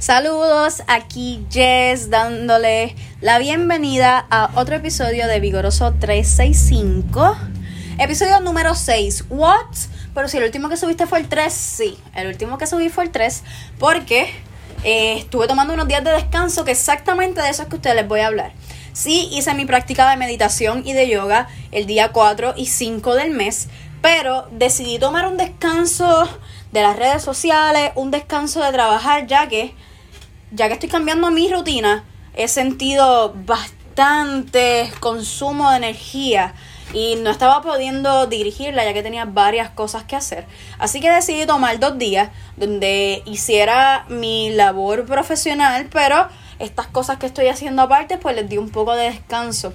Saludos, aquí Jess dándole la bienvenida a otro episodio de Vigoroso 365. Episodio número 6. What? Pero si el último que subiste fue el 3, sí. El último que subí fue el 3 porque eh, estuve tomando unos días de descanso que exactamente de eso es que ustedes les voy a hablar. Sí, hice mi práctica de meditación y de yoga el día 4 y 5 del mes, pero decidí tomar un descanso de las redes sociales, un descanso de trabajar, ya que ya que estoy cambiando mi rutina, he sentido bastante consumo de energía y no estaba pudiendo dirigirla ya que tenía varias cosas que hacer. Así que decidí tomar dos días donde hiciera mi labor profesional, pero estas cosas que estoy haciendo aparte, pues les di un poco de descanso.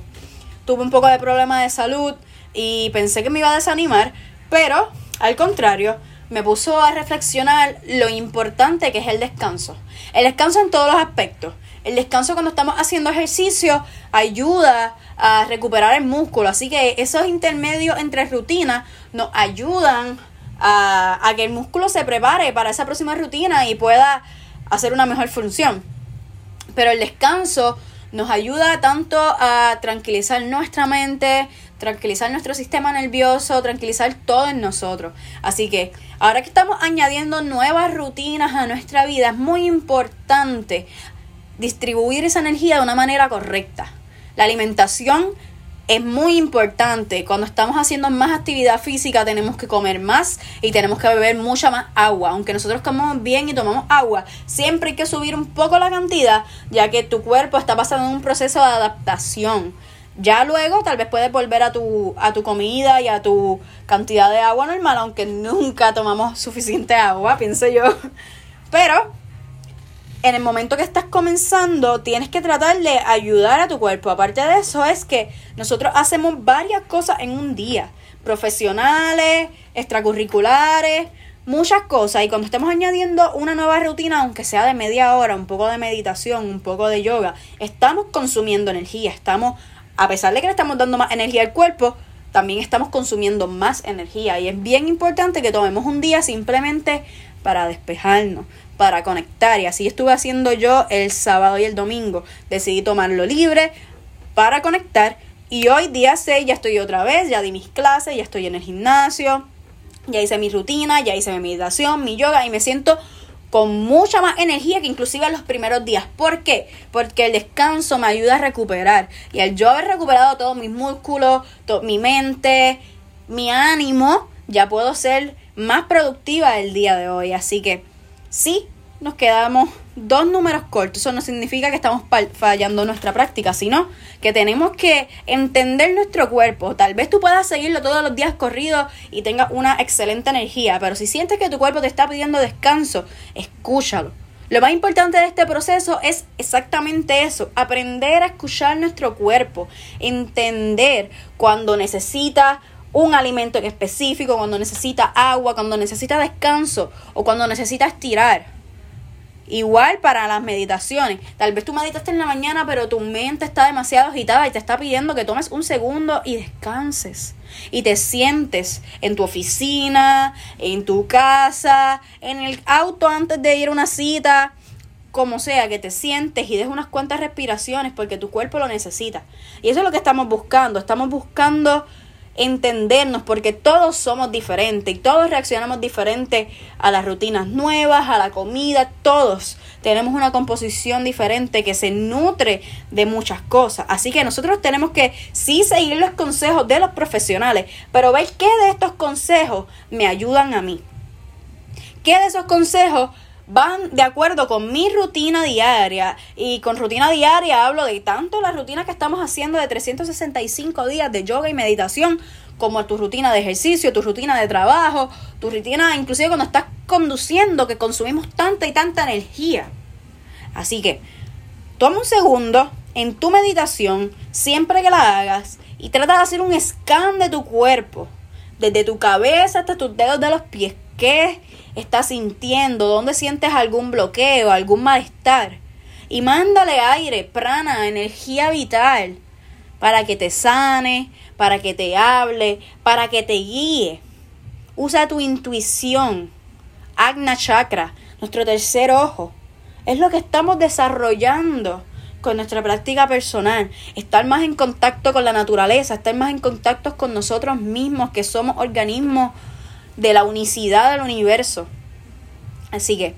Tuve un poco de problema de salud y pensé que me iba a desanimar, pero al contrario, me puso a reflexionar lo importante que es el descanso. El descanso en todos los aspectos. El descanso cuando estamos haciendo ejercicio ayuda a recuperar el músculo. Así que esos intermedios entre rutinas nos ayudan a, a, que el músculo se prepare para esa próxima rutina y pueda hacer una mejor función. Pero el descanso nos ayuda tanto a tranquilizar nuestra mente, tranquilizar nuestro sistema nervioso, tranquilizar todo en nosotros. Así que ahora que estamos añadiendo nuevas rutinas a nuestra vida, es muy importante distribuir esa energía de una manera correcta. La alimentación es muy importante. Cuando estamos haciendo más actividad física tenemos que comer más y tenemos que beber mucha más agua. Aunque nosotros comamos bien y tomamos agua, siempre hay que subir un poco la cantidad ya que tu cuerpo está pasando un proceso de adaptación. Ya luego tal vez puedes volver a tu, a tu comida y a tu cantidad de agua normal, aunque nunca tomamos suficiente agua, pienso yo. Pero en el momento que estás comenzando, tienes que tratar de ayudar a tu cuerpo. Aparte de eso, es que nosotros hacemos varias cosas en un día. Profesionales, extracurriculares, muchas cosas. Y cuando estemos añadiendo una nueva rutina, aunque sea de media hora, un poco de meditación, un poco de yoga, estamos consumiendo energía, estamos a pesar de que le estamos dando más energía al cuerpo, también estamos consumiendo más energía. Y es bien importante que tomemos un día simplemente para despejarnos, para conectar. Y así estuve haciendo yo el sábado y el domingo. Decidí tomarlo libre para conectar. Y hoy, día 6, ya estoy otra vez, ya di mis clases, ya estoy en el gimnasio, ya hice mi rutina, ya hice mi meditación, mi yoga y me siento con mucha más energía que inclusive en los primeros días. ¿Por qué? Porque el descanso me ayuda a recuperar. Y al yo haber recuperado todos mis músculos, mi mente, mi ánimo, ya puedo ser más productiva el día de hoy. Así que sí, nos quedamos dos números cortos. Eso no significa que estamos fallando nuestra práctica, sino que tenemos que entender nuestro cuerpo. Tal vez tú puedas seguirlo todos los días corridos y tengas una excelente energía, pero si sientes que tu cuerpo te está pidiendo descanso, escúchalo. Lo más importante de este proceso es exactamente eso, aprender a escuchar nuestro cuerpo, entender cuando necesita un alimento en específico, cuando necesita agua, cuando necesita descanso o cuando necesita estirar. Igual para las meditaciones. Tal vez tú meditaste en la mañana, pero tu mente está demasiado agitada y te está pidiendo que tomes un segundo y descanses. Y te sientes en tu oficina, en tu casa, en el auto antes de ir a una cita, como sea, que te sientes y des unas cuantas respiraciones porque tu cuerpo lo necesita. Y eso es lo que estamos buscando. Estamos buscando entendernos porque todos somos diferentes y todos reaccionamos diferente a las rutinas nuevas, a la comida, todos tenemos una composición diferente que se nutre de muchas cosas. Así que nosotros tenemos que sí seguir los consejos de los profesionales, pero ver qué de estos consejos me ayudan a mí. ¿Qué de esos consejos van de acuerdo con mi rutina diaria. Y con rutina diaria hablo de tanto la rutina que estamos haciendo de 365 días de yoga y meditación, como tu rutina de ejercicio, tu rutina de trabajo, tu rutina inclusive cuando estás conduciendo, que consumimos tanta y tanta energía. Así que toma un segundo en tu meditación, siempre que la hagas, y trata de hacer un scan de tu cuerpo, desde tu cabeza hasta tus dedos de los pies. ¿Qué estás sintiendo? ¿Dónde sientes algún bloqueo, algún malestar? Y mándale aire, prana, energía vital para que te sane, para que te hable, para que te guíe. Usa tu intuición. Agna Chakra, nuestro tercer ojo. es lo que estamos desarrollando con nuestra práctica personal, estar más en contacto con la naturaleza, estar más en contacto con nosotros mismos, que somos organismos de la unicidad del universo. Así que,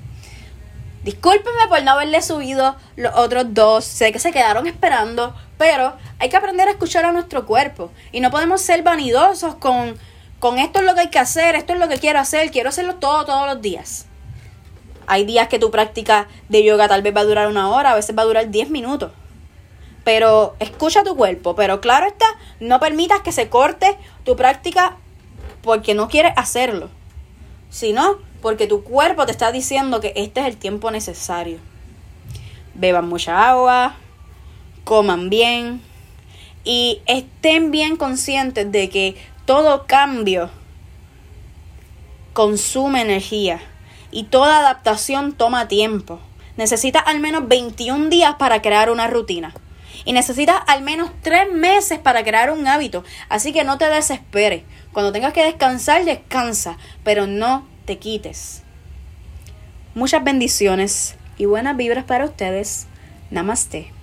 discúlpenme por no haberle subido los otros dos, sé que se quedaron esperando, pero hay que aprender a escuchar a nuestro cuerpo y no podemos ser vanidosos con, con esto es lo que hay que hacer, esto es lo que quiero hacer, quiero hacerlo todo todos los días. Hay días que tu práctica de yoga tal vez va a durar una hora, a veces va a durar 10 minutos. Pero escucha tu cuerpo. Pero claro está, no permitas que se corte tu práctica porque no quieres hacerlo. Sino porque tu cuerpo te está diciendo que este es el tiempo necesario. Beban mucha agua, coman bien y estén bien conscientes de que todo cambio consume energía y toda adaptación toma tiempo. Necesitas al menos 21 días para crear una rutina. Y necesitas al menos 3 meses para crear un hábito. Así que no te desesperes. Cuando tengas que descansar, descansa. Pero no te quites. Muchas bendiciones y buenas vibras para ustedes. Namaste.